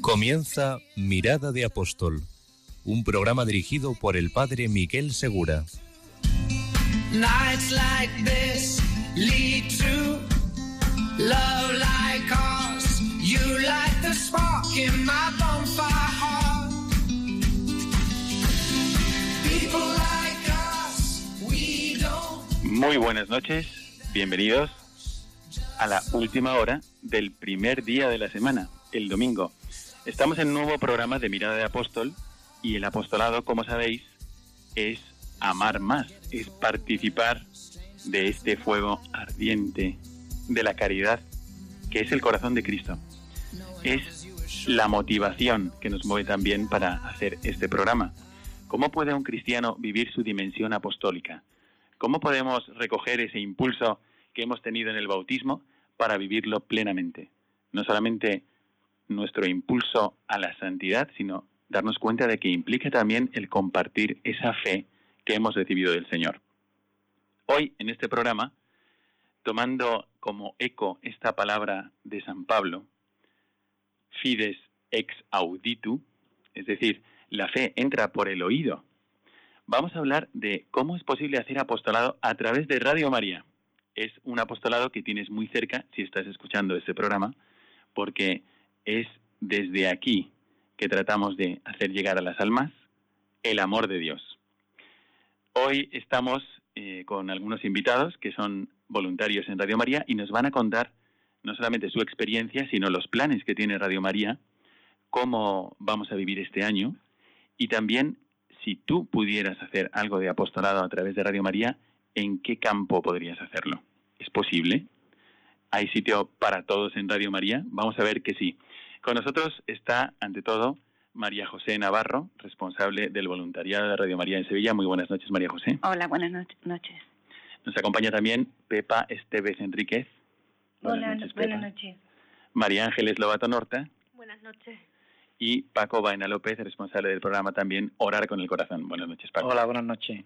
Comienza Mirada de Apóstol, un programa dirigido por el padre Miguel Segura. Nights like this lead to love like ours. You light the spark in my bonfire heart. People like us, we don't. Muy buenas noches, bienvenidos a la última hora del primer día de la semana, el domingo. Estamos en un nuevo programa de Mirada de Apóstol y el apostolado, como sabéis, es amar más, es participar de este fuego ardiente de la caridad que es el corazón de Cristo. Es la motivación que nos mueve también para hacer este programa. ¿Cómo puede un cristiano vivir su dimensión apostólica? ¿Cómo podemos recoger ese impulso que hemos tenido en el bautismo para vivirlo plenamente? No solamente nuestro impulso a la santidad, sino darnos cuenta de que implica también el compartir esa fe que hemos recibido del Señor. Hoy, en este programa, tomando como eco esta palabra de San Pablo, fides ex auditu, es decir, la fe entra por el oído, vamos a hablar de cómo es posible hacer apostolado a través de Radio María. Es un apostolado que tienes muy cerca si estás escuchando este programa, porque es desde aquí que tratamos de hacer llegar a las almas el amor de Dios. Hoy estamos eh, con algunos invitados que son voluntarios en Radio María y nos van a contar no solamente su experiencia, sino los planes que tiene Radio María, cómo vamos a vivir este año y también si tú pudieras hacer algo de apostolado a través de Radio María, ¿en qué campo podrías hacerlo? ¿Es posible? ¿Hay sitio para todos en Radio María? Vamos a ver que sí. Con nosotros está, ante todo, María José Navarro, responsable del voluntariado de Radio María en Sevilla. Muy buenas noches, María José. Hola, buenas no noches. Nos acompaña también Pepa Esteves Enríquez. Hola, buenas noches. María Ángeles Lobato Norta. Buenas noches. Y Paco Baena López, responsable del programa también Orar con el Corazón. Buenas noches, Paco. Hola, buenas noches.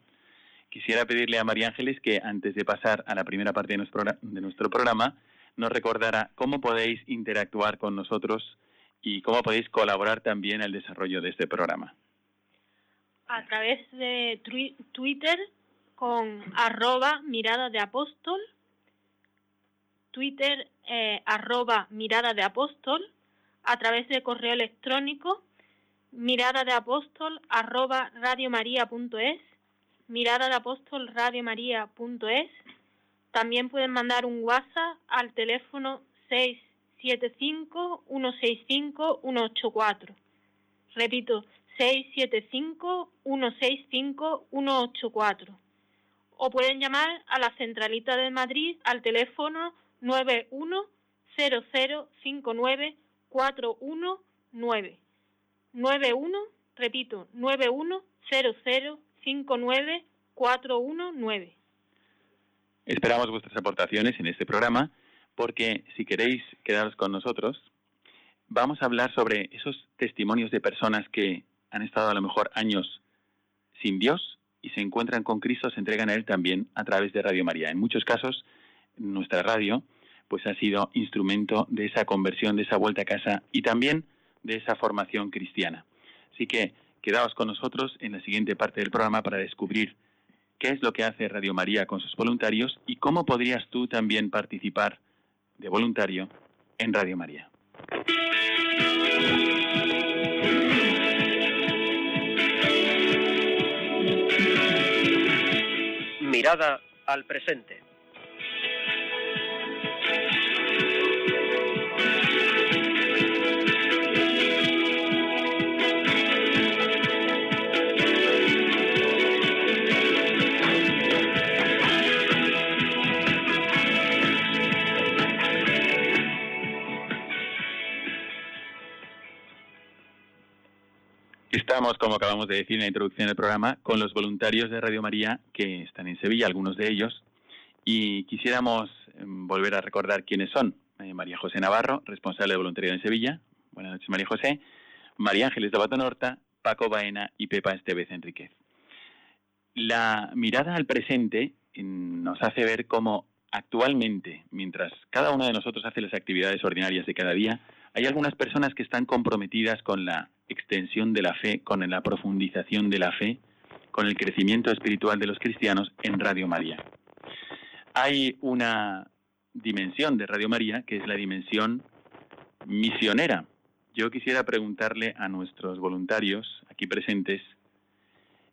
Quisiera pedirle a María Ángeles que antes de pasar a la primera parte de nuestro, de nuestro programa, nos recordara cómo podéis interactuar con nosotros y cómo podéis colaborar también al desarrollo de este programa. A través de Twitter con arroba mirada de apóstol, Twitter eh, arroba mirada de apóstol, a través de correo electrónico mirada de apóstol arroba mirada de apóstol. También pueden mandar un WhatsApp al teléfono 675-165-184. Repito, 675-165-184 o pueden llamar a la centralita de Madrid al teléfono 910059419. 91, repito, 910059419. Esperamos vuestras aportaciones en este programa porque si queréis quedaros con nosotros, vamos a hablar sobre esos testimonios de personas que han estado a lo mejor años sin Dios y se encuentran con Cristo, se entregan a Él también a través de Radio María. En muchos casos, nuestra radio pues ha sido instrumento de esa conversión, de esa vuelta a casa y también de esa formación cristiana. Así que quedaos con nosotros en la siguiente parte del programa para descubrir qué es lo que hace Radio María con sus voluntarios y cómo podrías tú también participar de voluntario en Radio María. Mirada al presente. Estamos, como acabamos de decir en la introducción del programa, con los voluntarios de Radio María que están en Sevilla, algunos de ellos, y quisiéramos em, volver a recordar quiénes son. Eh, María José Navarro, responsable de voluntariado en Sevilla. Buenas noches, María José. María Ángeles de Batonorta, Paco Baena y Pepa Estevez Enríquez. La mirada al presente em, nos hace ver cómo actualmente, mientras cada uno de nosotros hace las actividades ordinarias de cada día, hay algunas personas que están comprometidas con la extensión de la fe, con la profundización de la fe, con el crecimiento espiritual de los cristianos en Radio María. Hay una dimensión de Radio María que es la dimensión misionera. Yo quisiera preguntarle a nuestros voluntarios aquí presentes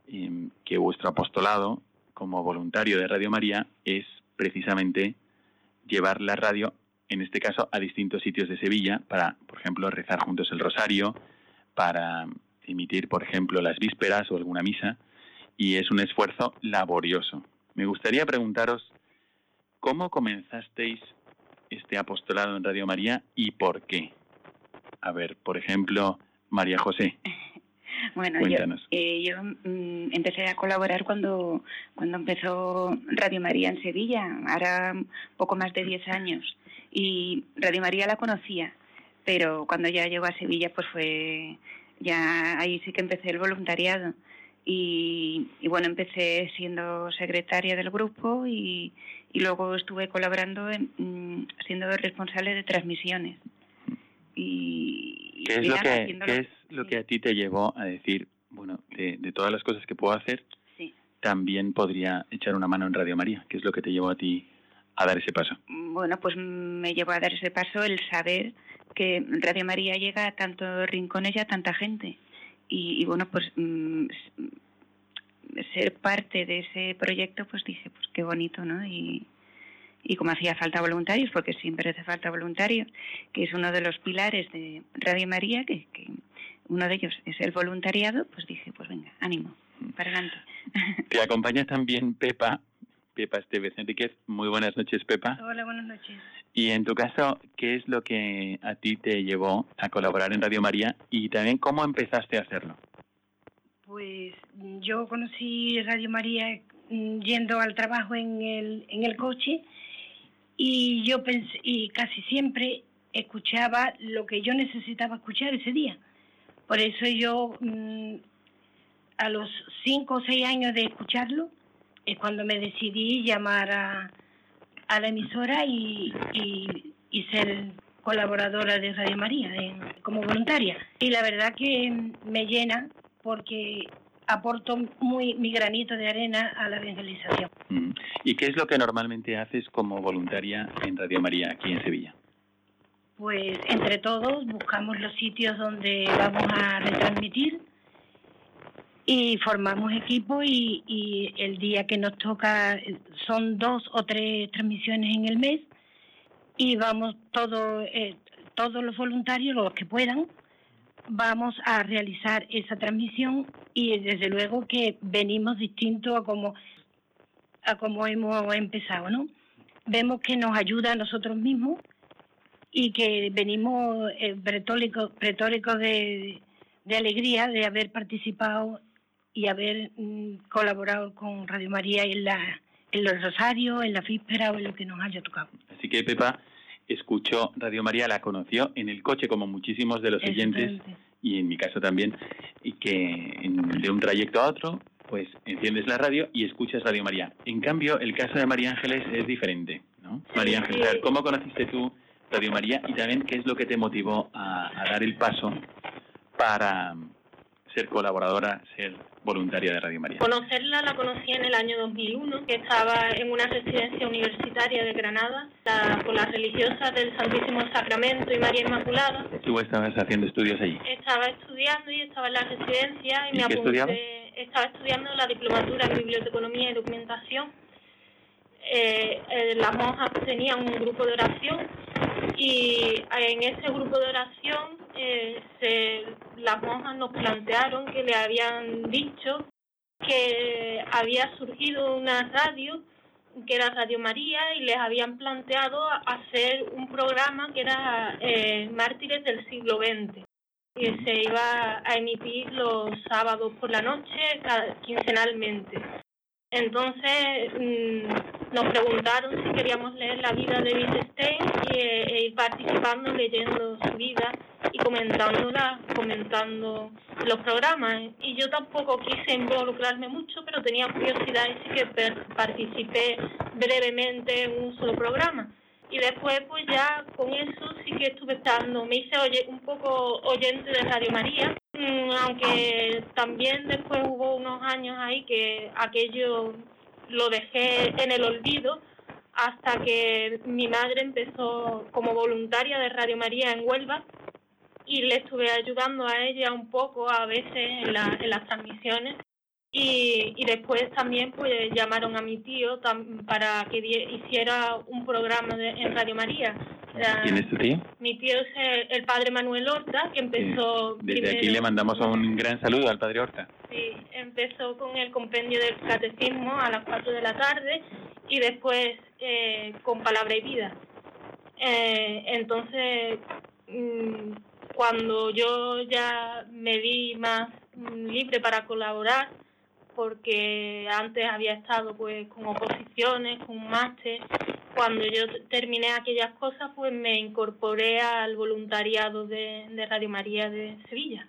em, que vuestro apostolado como voluntario de Radio María es precisamente llevar la radio, en este caso, a distintos sitios de Sevilla para, por ejemplo, rezar juntos el rosario, para emitir, por ejemplo, las vísperas o alguna misa, y es un esfuerzo laborioso. Me gustaría preguntaros cómo comenzasteis este apostolado en Radio María y por qué. A ver, por ejemplo, María José. Bueno, yo, eh, yo mm, empecé a colaborar cuando, cuando empezó Radio María en Sevilla, ahora poco más de 10 años. Y Radio María la conocía, pero cuando ya llegó a Sevilla, pues fue, ya ahí sí que empecé el voluntariado. Y, bueno, empecé siendo secretaria del grupo y, y luego estuve colaborando en, mm, siendo responsable de transmisiones. Y, ¿Qué es, lo que, ¿qué es lo que a ti te llevó a decir, bueno, de, de todas las cosas que puedo hacer, también podría echar una mano en Radio María? ¿Qué es lo que te llevó a ti a dar ese paso? Bueno, pues me llevó a dar ese paso el saber que Radio María llega a tantos rincones y a tanta gente. Y, bueno, pues mm, ser parte de ese proyecto, pues dije, pues qué bonito, ¿no? Y, y como hacía falta voluntarios, porque siempre hace falta voluntarios, que es uno de los pilares de Radio María, que, que uno de ellos es el voluntariado, pues dije, pues venga, ánimo, para adelante. Te acompaña también Pepa, Pepa Esteves Enríquez. Muy buenas noches, Pepa. Hola, buenas noches. Y en tu caso, ¿qué es lo que a ti te llevó a colaborar en Radio María y también cómo empezaste a hacerlo? Pues yo conocí Radio María mm, yendo al trabajo en el, en el coche y yo pensé, y casi siempre escuchaba lo que yo necesitaba escuchar ese día. Por eso yo mm, a los cinco o seis años de escucharlo es cuando me decidí llamar a, a la emisora y, y, ser colaboradora de Radio María como voluntaria. Y la verdad que me llena porque aporto muy mi granito de arena a la evangelización. Mm. ¿Y qué es lo que normalmente haces como voluntaria en Radio María aquí en Sevilla? Pues entre todos buscamos los sitios donde vamos a retransmitir y formamos equipo y, y, el día que nos toca son dos o tres transmisiones en el mes y vamos todos eh, todos los voluntarios los que puedan vamos a realizar esa transmisión y desde luego que venimos distinto a como a como hemos empezado no vemos que nos ayuda a nosotros mismos y que venimos eh, pretóricos de, de alegría de haber participado y haber mm, colaborado con Radio María en, la, en los rosarios, en la víspera o en lo que nos haya tocado. Así que Pepa escuchó Radio María, la conoció en el coche como muchísimos de los oyentes y en mi caso también, y que de un trayecto a otro, pues enciendes la radio y escuchas Radio María. En cambio, el caso de María Ángeles es diferente, ¿no? María Ángeles, ¿cómo conociste tú Radio María y también qué es lo que te motivó a dar el paso para ser colaboradora, ser voluntaria de Radio María? Conocerla la conocí en el año 2001, que estaba en una residencia universitaria de Granada con las religiosas del Santísimo Sacramento y María Inmaculada. ¿Tú estabas haciendo estudios allí? Estaba estudiando y estaba en la residencia y, me apunté. Estaba estudiando la diplomatura en biblioteconomía y documentación. Eh, eh, las monjas tenían un grupo de oración y en ese grupo de oración eh, se, las monjas nos plantearon que le habían dicho que había surgido una radio que era Radio María y les habían planteado hacer un programa que era eh, Mártires del siglo XX. que se iba a emitir los sábados por la noche, quincenalmente. Entonces mm, nos preguntaron si queríamos leer la vida de Wittgenstein y, e ir participando leyendo su vida y comentándola, comentando los programas. Y yo tampoco quise involucrarme mucho, pero tenía curiosidad y sí que participé brevemente en un solo programa. Y después, pues ya con eso sí que estuve estando, me hice oye, un poco oyente de Radio María aunque también después hubo unos años ahí que aquello lo dejé en el olvido hasta que mi madre empezó como voluntaria de Radio María en Huelva y le estuve ayudando a ella un poco a veces en, en las transmisiones y, y después también pues llamaron a mi tío para que hiciera un programa en Radio María ¿Quién es tu tío? Mi tío es el, padre Manuel Horta, que empezó... Desde aquí le mandamos un gran saludo al padre Horta. Sí, empezó con el compendio del catecismo a las 4 de la tarde y después eh, con Palabra y Vida. Eh, entonces, mm, cuando yo ya me vi más mm, libre para colaborar, porque antes había estado pues con oposiciones, con máster. Cuando yo terminé aquellas cosas, pues me incorporé al voluntariado de, Radio María de Sevilla.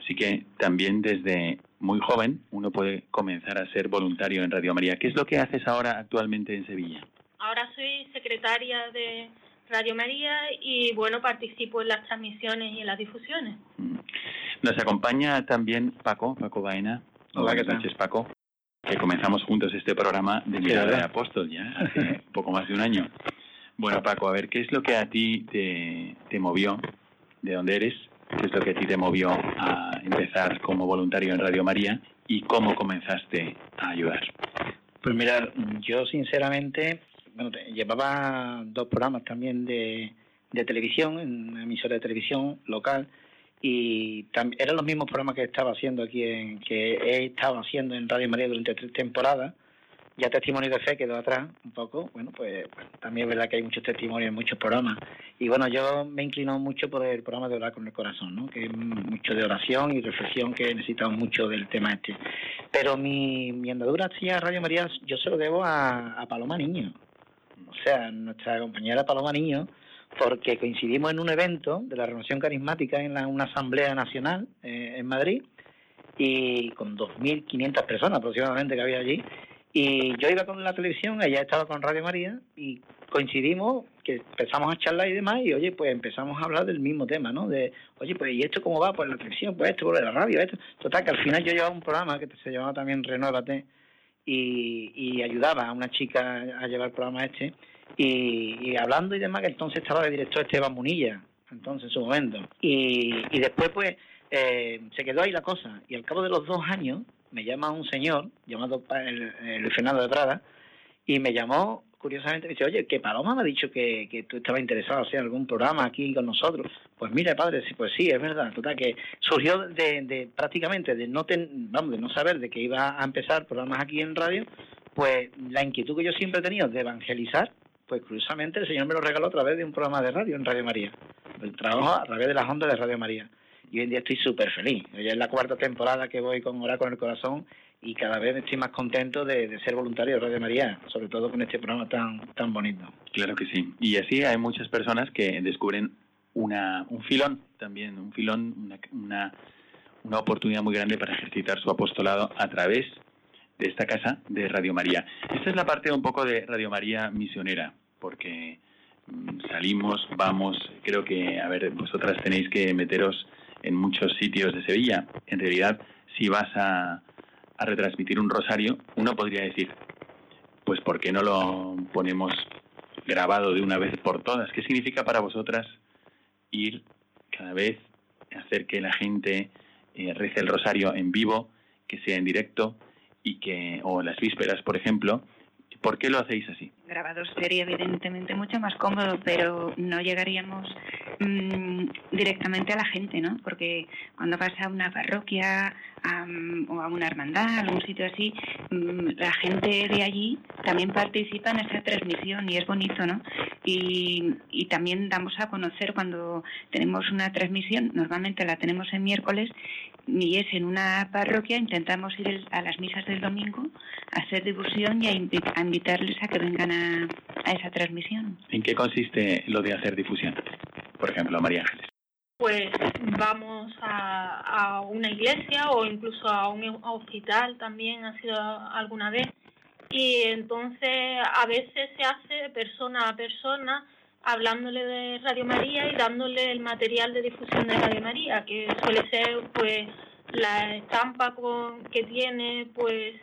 Así que también desde muy joven uno puede comenzar a ser voluntario en Radio María. ¿Qué es lo que haces ahora actualmente en Sevilla? Ahora soy secretaria de Radio María y bueno, participo en las transmisiones y en las difusiones. Nos acompaña también Paco, Paco Baena. Hola, ¿qué tal? Paco. Que comenzamos juntos este programa de Mirada de Apóstol ya hace poco más de un año. Bueno, Paco, a ver, ¿qué es lo que a ti te, te movió? ¿De dónde eres? ¿Qué es lo que a ti te movió a empezar como voluntario en Radio María? ¿Y cómo comenzaste a ayudar? Pues mira, yo sinceramente, bueno, llevaba dos programas también de, de televisión, en una emisora de televisión local, y eran los mismos programas que estaba haciendo aquí, en, que he estado haciendo en Radio María durante tres temporadas. Ya Testimonio de Fe quedó atrás un poco. Bueno, pues, también es verdad que hay muchos testimonios en muchos programas. Y bueno, yo me inclino mucho por el programa de Orar con el Corazón, que es mucho de oración y reflexión que necesitamos mucho del tema este. Pero mi, mi andadura hacia Radio María yo se lo debo a Paloma Niño. O sea, nuestra compañera Paloma Niño porque coincidimos en un evento de la Renovación Carismática en una asamblea nacional eh, en Madrid y con 2.500 personas aproximadamente que había allí. Y yo iba con la televisión, ella estaba con Radio María y coincidimos que empezamos a charlar y demás y oye, pues empezamos a hablar del mismo tema, ¿no? De, oye, pues ¿y esto cómo va? Pues la televisión, pues esto, pues la radio, esto. Total, que al final yo llevaba un programa que se llamaba también Renuévate y, y ayudaba a una chica a llevar el programa este y, hablando y demás, que entonces estaba de director Esteban Munilla, entonces en su momento. Y, y después, pues, eh, se quedó ahí la cosa. Y al cabo de los dos años, me llama un señor llamado Luis Fernando de Prada y me llamó curiosamente me dice, oye, que Paloma me ha dicho que, que tú estabas interesado en hacer algún programa aquí con nosotros. Pues mira, padre, pues sí, es verdad. Total, que surgió de, de prácticamente de no, ten, vamos, de no saber de que iba a empezar programas aquí en radio, pues la inquietud que yo siempre he tenido de evangelizar pues curiosamente el Señor me lo regaló a través de un programa de radio en Radio María. El trabajo a través de las ondas de Radio María. Y hoy en día estoy súper feliz. Ya es la cuarta temporada que voy con Orar con el Corazón y cada vez estoy más contento de, ser voluntario de Radio María, sobre todo con este programa tan, tan bonito. Claro que sí. Y así hay muchas personas que descubren una, un filón también, un filón, una, una, una oportunidad muy grande para ejercitar su apostolado a través de esta casa de Radio María. Esta es la parte un poco de Radio María misionera, porque mm, salimos, vamos, creo que, a ver, vosotras tenéis que meteros en muchos sitios de Sevilla. En realidad, si vas a, a retransmitir un rosario, uno podría decir, pues ¿por qué no lo ponemos grabado de una vez por todas? ¿Qué significa para vosotras ir cada vez, hacer que la gente eh, rece el rosario en vivo, que sea en directo, y que, o las vísperas, por ejemplo, ¿Por qué lo hacéis así? Grabados sería evidentemente mucho más cómodo, pero no llegaríamos mm, directamente a la gente, ¿no? Porque cuando vas a una parroquia o a una hermandad, a un sitio así, mm, la gente de allí también participa en esa transmisión y es bonito, ¿no? Y, y también damos a conocer cuando tenemos una transmisión, normalmente la tenemos en miércoles, y es en una parroquia, intentamos ir a las misas del domingo, a hacer difusión y a, invitarles a que vengan a, a esa transmisión. ¿En qué consiste lo de hacer difusión? Por ejemplo, María Ángeles. Pues vamos a, a una iglesia o incluso a un hospital también ha sido alguna vez y entonces a veces se hace persona a persona hablándole de Radio María y dándole el material de difusión de Radio María, que suele ser pues la estampa con, que tiene pues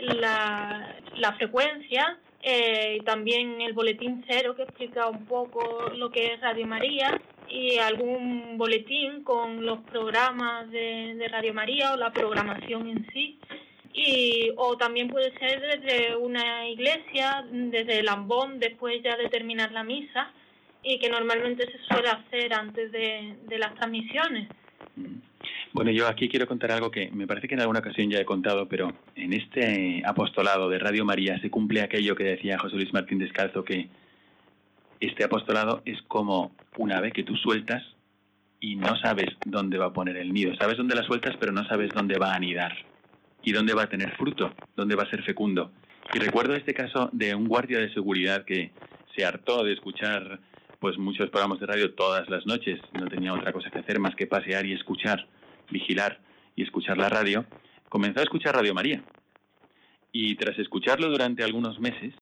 la, la frecuencia eh, y también el boletín cero que explica un poco lo que es Radio María y algún boletín con los programas de, de Radio María o la programación en sí y o también puede ser desde una iglesia, desde el ambón, después ya de terminar la misa y que normalmente se suele hacer antes de, de las transmisiones. Bueno, yo aquí quiero contar algo que me parece que en alguna ocasión ya he contado, pero en este apostolado de Radio María se cumple aquello que decía José Luis Martín Descalzo, que este apostolado es como una ave que tú sueltas y no sabes dónde va a poner el nido. Sabes dónde la sueltas, pero no sabes dónde va a anidar y dónde va a tener fruto, dónde va a ser fecundo. Y recuerdo este caso de un guardia de seguridad que se hartó de escuchar pues muchos programas de radio todas las noches, no tenía otra cosa que hacer más que pasear y escuchar, vigilar y escuchar la radio, comenzó a escuchar Radio María. Y tras escucharlo durante algunos meses,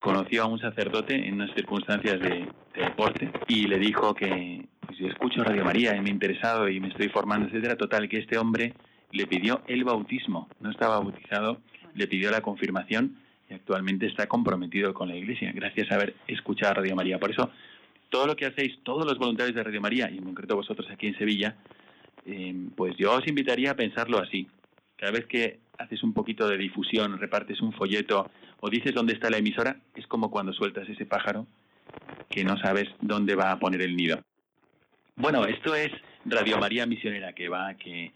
conoció a un sacerdote en unas circunstancias de, deporte y le dijo que pues yo escucho Radio María y me he interesado y me estoy formando, etcétera. Total, que este hombre le pidió el bautismo, no estaba bautizado, le pidió la confirmación y actualmente está comprometido con la Iglesia, gracias a haber escuchado Radio María. Por eso, todo lo que hacéis, todos los voluntarios de Radio María, y en concreto vosotros aquí en Sevilla, eh, pues yo os invitaría a pensarlo así. Cada vez que haces un poquito de difusión, repartes un folleto o dices dónde está la emisora, es como cuando sueltas ese pájaro que no sabes dónde va a poner el nido. Bueno, esto es Radio María Misionera que va, que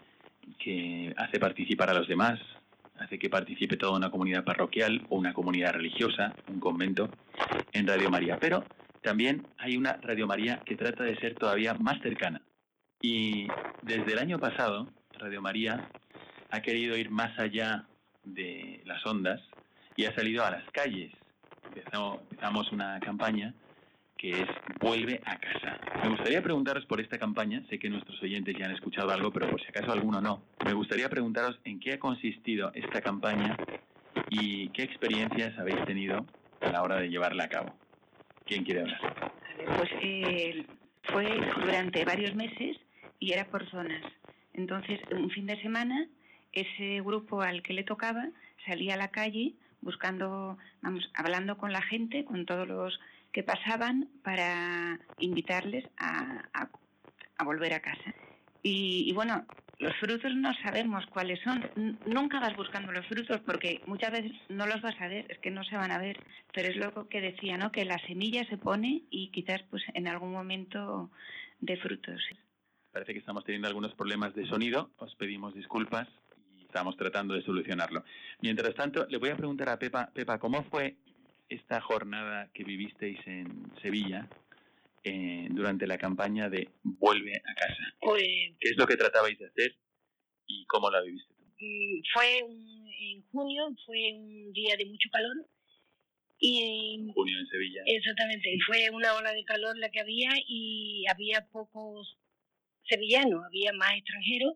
que hace participar a los demás, hace que participe toda una comunidad parroquial o una comunidad religiosa, un convento, en Radio María. Pero también hay una Radio María que trata de ser todavía más cercana. Y desde el año pasado, Radio María ha querido ir más allá de las ondas y ha salido a las calles. empezamos una campaña que es Vuelve a casa. Me gustaría preguntaros por esta campaña, sé que nuestros oyentes ya han escuchado algo, pero por si acaso alguno no. Me gustaría preguntaros en qué ha consistido esta campaña y qué experiencias habéis tenido a la hora de llevarla a cabo. ¿Quién quiere hablar? Pues eh, fue durante varios meses y era por zonas. Entonces, un fin de semana, ese grupo al que le tocaba salía a la calle buscando, vamos, hablando con la gente, con todos los que pasaban para invitarles a, volver a casa. Y, bueno, los frutos no sabemos cuáles son. nunca vas buscando los frutos porque muchas veces no los vas a ver, es que no se van a ver. Pero es lo que decía, ¿no? Que la semilla se pone y quizás pues en algún momento de frutos. Parece que estamos teniendo algunos problemas de sonido. Os pedimos disculpas y estamos tratando de solucionarlo. Mientras tanto, le voy a preguntar a Pepa, Pepa, ¿cómo fue esta jornada que vivisteis en Sevilla eh, durante la campaña de Vuelve a casa. Pues ¿Qué es lo que tratabais de hacer y cómo la viviste tú? Mm, fue en junio, fue un día de mucho calor. Y junio en Sevilla. Exactamente, fue una ola de calor la que había y había pocos sevillanos, había más extranjeros,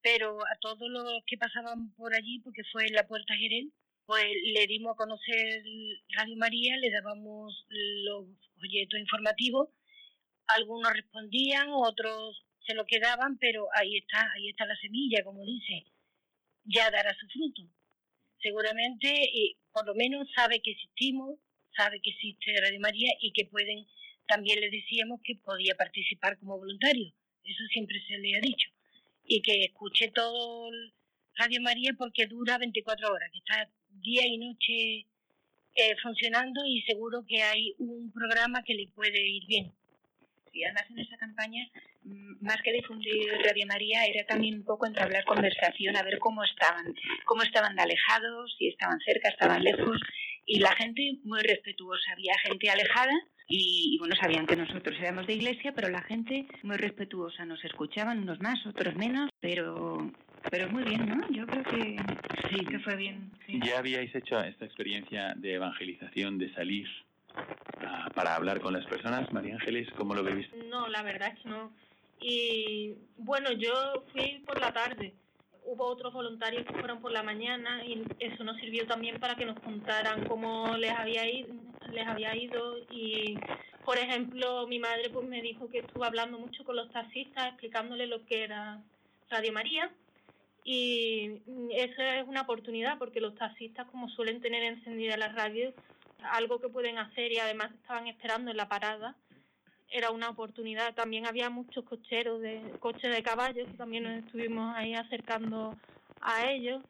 pero a todos los que pasaban por allí, porque fue en la Puerta Jerez, pues le dimos a conocer Radio María, le dábamos los folletos informativos, algunos respondían, otros se lo quedaban, pero ahí está, ahí está la semilla, como dice, ya dará su fruto. Seguramente, y por lo menos sabe que existimos, sabe que existe Radio María y que pueden, también le decíamos que podía participar como voluntario, eso siempre se le ha dicho, y que escuche todo Radio María porque dura 24 horas, que está día y noche eh, funcionando y seguro que hay un programa que le puede ir bien. Y además en esa campaña, mm, más que difundir Radio María, era también un poco entablar conversación, a ver cómo estaban, cómo estaban alejados, si estaban cerca, estaban lejos, y la gente muy respetuosa. Había gente alejada y, bueno, sabían que nosotros éramos de iglesia, pero la gente muy respetuosa. Nos escuchaban unos más, otros menos, pero pero muy bien, ¿no? Yo creo que sí, que fue bien. ¿Ya habíais hecho esta experiencia de evangelización, de salir para hablar con las personas, María Ángeles? ¿Cómo lo veis? No, la verdad es que no. Y bueno, yo fui por la tarde. Hubo otros voluntarios que fueron por la mañana y eso nos sirvió también para que nos contaran cómo les había ido, les había ido y por ejemplo mi madre pues me dijo que estuvo hablando mucho con los taxistas explicándole lo que era Radio María y eso es una oportunidad porque los taxistas como suelen tener encendida la radio algo que pueden hacer y además estaban esperando en la parada era una oportunidad. También había muchos cocheros de coches de caballos que también nos estuvimos ahí acercando a ellos.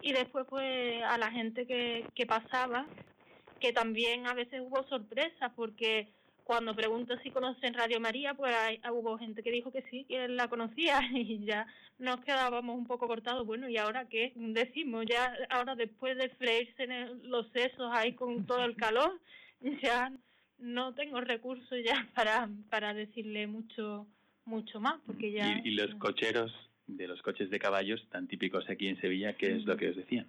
Y después pues a la gente que, que pasaba que también a veces hubo sorpresas porque cuando pregunto si conocen Radio María, pues hubo gente que dijo que sí, que la conocía y ya nos quedábamos un poco cortados. Bueno, ¿y ahora qué decimos? Ya ahora después de freírse los sesos ahí con todo el calor, ya no tengo recursos ya para, para decirle mucho mucho más porque ya y, y los cocheros de los coches de caballos tan típicos aquí en Sevilla qué es lo que os decían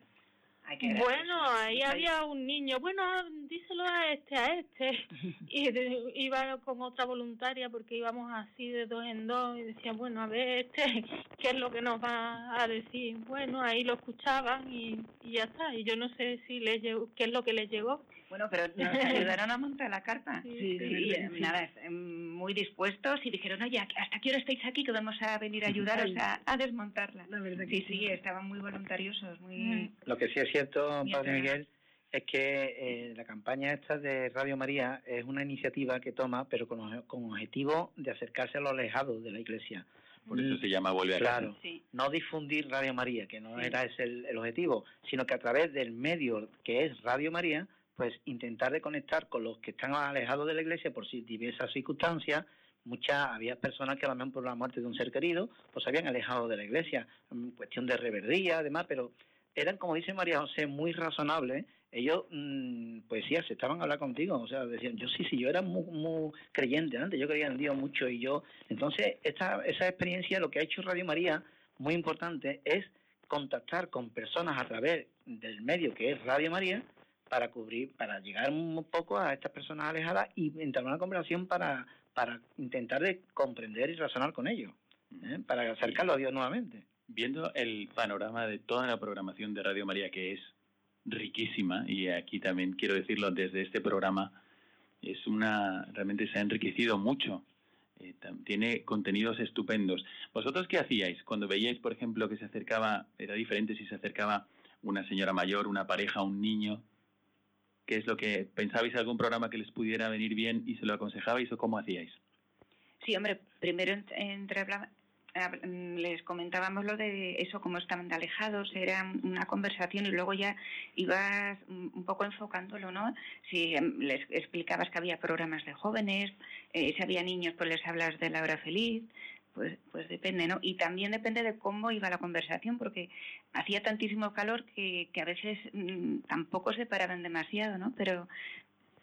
bueno, ahí había un niño, bueno, díselo a este, a este. Y iba con otra voluntaria porque íbamos así de dos en dos y decía, bueno, a ver, este, ¿qué es lo que nos va a decir? Bueno, ahí lo escuchaban y, y ya está. Y yo no sé si le llegó, qué es lo que les llegó. Bueno, pero nos ayudaron a montar la carta. Sí, sí, nada, em, muy dispuestos y dijeron, oye, ¿hasta qué hora estáis aquí que vamos a venir a ayudaros a, a desmontarla? sí, sí, estaban muy voluntariosos. muy mm. Lo que sí es cierto, Padre Miguel, es que eh, la campaña esta de Radio María es una iniciativa que toma, pero con, con objetivo de acercarse a los alejados de la Iglesia. Por eso se llama Vuelve a Claro, no difundir Radio María, que no era ese el, objetivo, sino que a través del medio que es Radio María, pues intentar de conectar con los que están alejados de la iglesia por diversas circunstancias. Muchas, había personas que a lo por la muerte de un ser querido, pues se habían alejado de la iglesia, en cuestión de reverdía, además, pero eran, como dice María José, muy razonables. Ellos, mm, pues sí, aceptaban hablar contigo. O sea, decían, yo sí, sí, yo era muy, muy creyente antes, yo creía en Dios mucho y yo. Entonces, esta, esa experiencia, lo que ha hecho Radio María, muy importante, es contactar con personas a través del medio que es Radio María para cubrir, para llegar un poco a estas personas alejadas y entrar en una conversación para, para intentar de comprender y razonar con ellos, ¿eh? para acercarlo a Dios nuevamente. Viendo el panorama de toda la programación de Radio María, que es riquísima, y aquí también quiero decirlo desde este programa, es una realmente se ha enriquecido mucho. Eh, tiene contenidos estupendos. ¿Vosotros qué hacíais cuando veíais, por ejemplo, que se acercaba, era diferente si se acercaba una señora mayor, una pareja, un niño? Qué es lo que pensabais algún programa que les pudiera venir bien y se lo aconsejabais o cómo hacíais. Sí, hombre, primero entre les comentábamos lo de eso, cómo estaban alejados, era una conversación y luego ya ibas un poco enfocándolo, ¿no? Si em, les explicabas que había programas de jóvenes, eh, si había niños, pues les hablas de la hora feliz, pues, pues depende, ¿no? Y también depende de cómo iba la conversación, porque hacía tantísimo calor que, que a veces mm, tampoco se paraban demasiado, ¿no? Pero,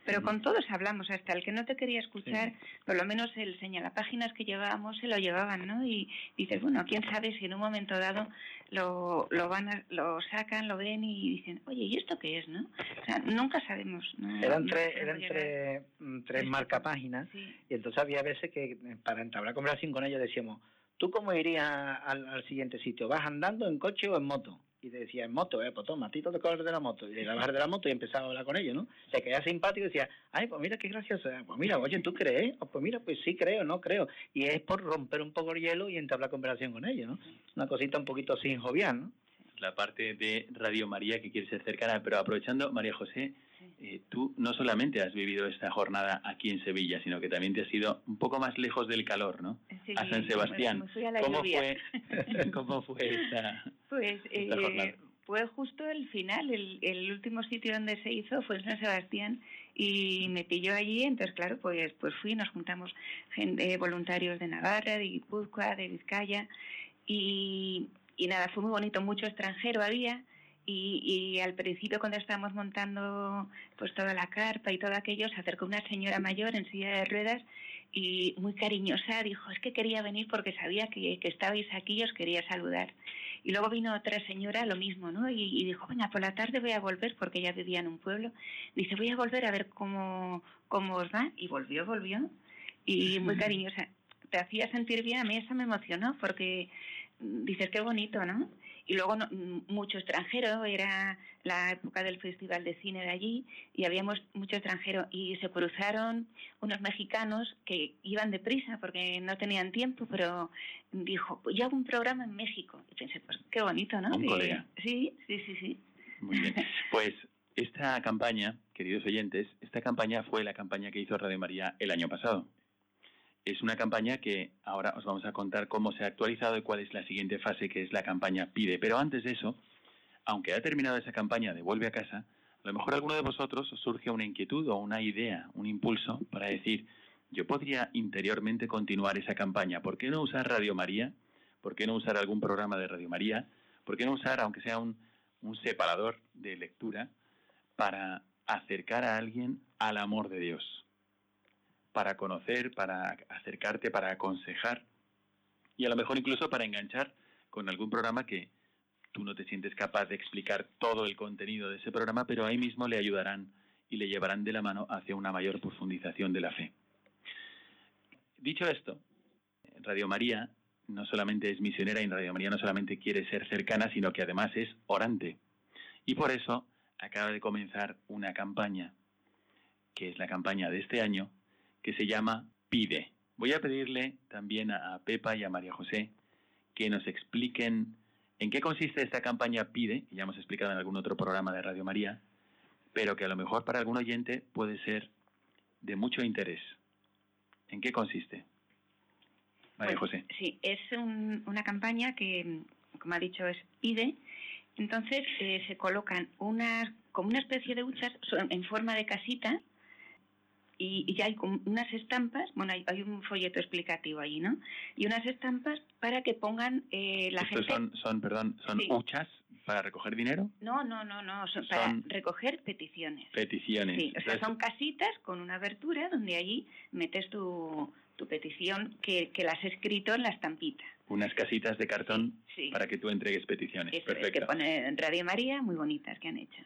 pero con todos hablamos, hasta el que no te quería escuchar, por lo menos el señalapáginas que llevábamos se lo llevaban, ¿no? Y dices, bueno, quién sabe si en un momento dado lo, lo van lo sacan, lo ven y dicen, oye, ¿y esto qué es, no? O sea, nunca sabemos. eran tres, eran tres, mm, tres marcapáginas y entonces había veces que eh, para entablar conversación con ellos decíamos, ¿tú cómo irías al, al siguiente sitio? ¿Vas andando en coche o en moto? Y decía en moto, eh, pues toma, Tito de color de la moto, y bajar de la moto y empezaba a hablar con ellos, ¿no? Se quedaba simpático y decía, ay, pues mira qué gracioso, eh, pues mira, oye, ¿tú crees? Oh, pues mira, pues sí creo, no creo. Y es por romper un poco el hielo y entablar conversación con ellos, ¿no? Una cosita un poquito sin jovial, ¿no? La parte de Radio María que quiere ser cercana, pero aprovechando, María José, eh, tú no solamente has vivido esta jornada aquí en Sevilla, sino que también te has ido un poco más lejos del calor, ¿no? a San Sebastián. ¿Cómo, fue, ¿Cómo fue esta, pues, esta jornada? fue justo el final, el, el, último sitio donde se hizo fue en San Sebastián y me pilló allí, entonces claro, pues pues fui, nos juntamos gente, voluntarios de Navarra, de Guipúzcoa, de Vizcaya y, y nada, fue muy bonito, mucho extranjero había y, y, al principio cuando estábamos montando pues toda la carpa y todo aquello se acercó una señora mayor en silla de ruedas y muy cariñosa dijo es que quería venir porque sabía que, que estabais aquí y os quería saludar y luego vino otra señora lo mismo no y, y, dijo venga por la tarde voy a volver porque ella vivía en un pueblo dice voy a volver a ver cómo cómo os va y volvió volvió. Y muy cariñosa. Te hacía sentir bien a mí eso me emocionó porque dices qué bonito no y luego mucho extranjero, era la época del Festival de Cine de allí y habíamos mucho extranjero y se cruzaron unos mexicanos que iban deprisa porque no tenían tiempo, pero dijo, pues yo hago un programa en México. Y pensé, pues qué bonito, ¿no? Un colega. Sí, sí, sí, sí. Muy bien. Pues esta campaña, queridos oyentes, esta campaña fue la campaña que hizo Radio María el año pasado es una campaña que ahora os vamos a contar cómo se ha actualizado y cuál es la siguiente fase, que es la campaña Pide. Pero antes de eso, aunque ha terminado esa campaña de Vuelve a casa, a lo mejor alguno de vosotros os surge una inquietud o una idea, un impulso para decir, yo podría interiormente continuar esa campaña. ¿Por qué no usar Radio María? ¿Por qué no usar algún programa de Radio María? ¿Por qué no usar, aunque sea un, un separador de lectura, para acercar a alguien al amor de Dios? Para conocer, para acercarte, para aconsejar y a lo mejor incluso para enganchar con algún programa que tú no te sientes capaz de explicar todo el contenido de ese programa, pero ahí mismo le ayudarán y le llevarán de la mano hacia una mayor profundización de la fe. Dicho esto, Radio María no solamente es misionera y Radio María no solamente quiere ser cercana, sino que además es orante. Y por eso acaba de comenzar una campaña, que es la campaña de este año, que se llama Pide. Voy a pedirle también a Pepa y a María José que nos expliquen en qué consiste esta campaña Pide, que ya hemos explicado en algún otro programa de Radio María, pero que a lo mejor para algún oyente puede ser de mucho interés. ¿En qué consiste? María pues, José. Sí, es una campaña que, como ha dicho, es Pide. Entonces eh, se colocan unas, como una especie de huchas en forma de casita y, ya hay unas estampas, bueno, hay, un folleto explicativo ahí, ¿no? Y unas estampas para que pongan eh, la gente... Son, son, perdón, son huchas para recoger dinero? No, no, no, no, son, para recoger peticiones. Peticiones. Sí, o sea, son casitas con una abertura donde allí metes tu, tu petición que, que la has escrito en la estampita. Unas casitas de cartón para que tú entregues peticiones. Perfecto. Es, que pone Radio María, muy bonitas que han hecho.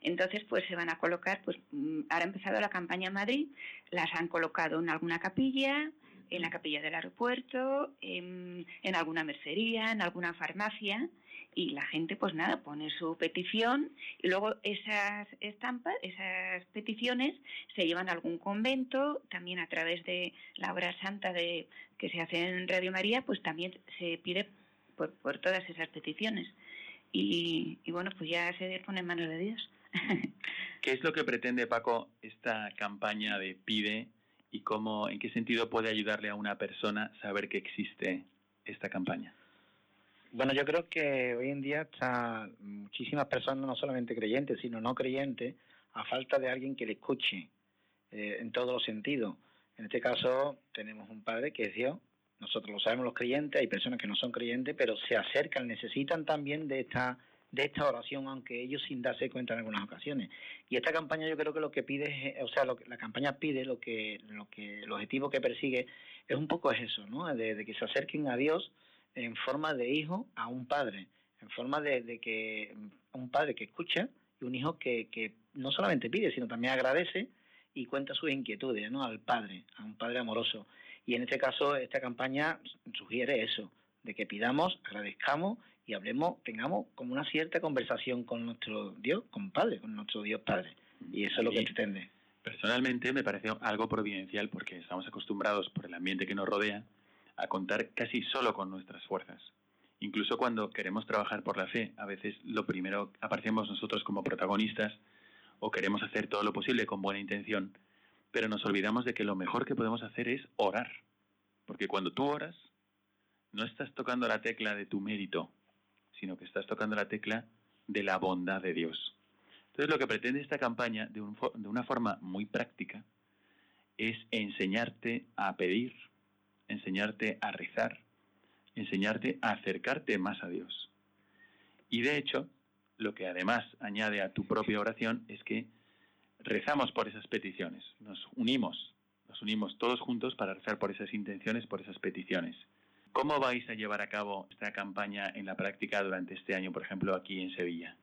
Entonces, pues se van a colocar, pues mm, ahora ha empezado la campaña en Madrid, las han colocado en alguna capilla, en la capilla del aeropuerto, en, alguna mercería, en alguna farmacia, y la gente, pues nada, pone su petición y luego esas estampas, esas peticiones se llevan a algún convento, también a través de la obra santa de que se hace en Radio María, pues también se pide por, por todas esas peticiones y, bueno, pues ya se pone en manos de Dios. ¿Qué es lo que pretende Paco esta campaña de Pide y cómo, en qué sentido puede ayudarle a una persona saber que existe esta campaña? Bueno, yo creo que hoy en día está muchísimas personas, no solamente creyentes, sino no creyentes, a falta de alguien que le escuche eh, en todos los sentidos. En este caso tenemos un padre que es Dios, nosotros lo sabemos los creyentes, hay personas que no son creyentes, pero se acercan, necesitan también de esta de esta oración, aunque ellos sin darse cuenta en algunas ocasiones. Y esta campaña yo creo que lo que pide, o sea, lo que la campaña pide, lo que, lo que, el objetivo que persigue es un poco es eso, ¿no? De, que se acerquen a Dios en forma de hijo a un padre, en forma de, de que un padre que escucha y un hijo que, que no solamente pide, sino también agradece y cuenta sus inquietudes, ¿no? Al padre, a un padre amoroso. Y en este caso, esta campaña sugiere eso, de que pidamos, agradezcamos y hablemos, tengamos como una cierta conversación con nuestro Dios, con Padre, con nuestro Dios Padre. Y eso es lo que pretende. Personalmente me parece algo providencial porque estamos acostumbrados por el ambiente que nos rodea a contar casi solo con nuestras fuerzas. Incluso cuando queremos trabajar por la fe, a veces lo primero aparecemos nosotros como protagonistas o queremos hacer todo lo posible con buena intención, pero nos olvidamos de que lo mejor que podemos hacer es orar. Porque cuando tú oras, no estás tocando la tecla de tu mérito, sino que estás tocando la tecla de la bondad de Dios. Entonces lo que pretende esta campaña de, de una forma muy práctica es enseñarte a pedir, enseñarte a rezar, enseñarte a acercarte más a Dios. Y de hecho, lo que además añade a tu propia oración es que rezamos por esas peticiones, nos unimos, nos unimos todos juntos para rezar por esas intenciones, por esas peticiones. ¿Cómo vais a llevar a cabo esta campaña en la práctica durante este año, por ejemplo, aquí en Sevilla?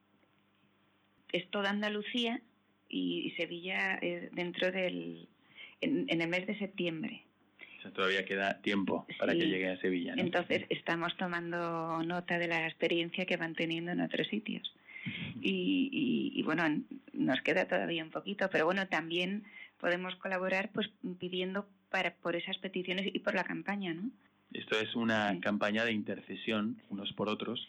Es toda Andalucía y Sevilla eh, dentro del en, el mes de septiembre. O sea, todavía queda tiempo para que llegue a Sevilla. Entonces estamos tomando nota de la experiencia que van teniendo en otros sitios. Y, y, bueno, nos queda todavía un poquito, pero bueno, también podemos colaborar pues pidiendo para por esas peticiones y por la campaña, ¿no? Esto es una campaña de intercesión unos por otros.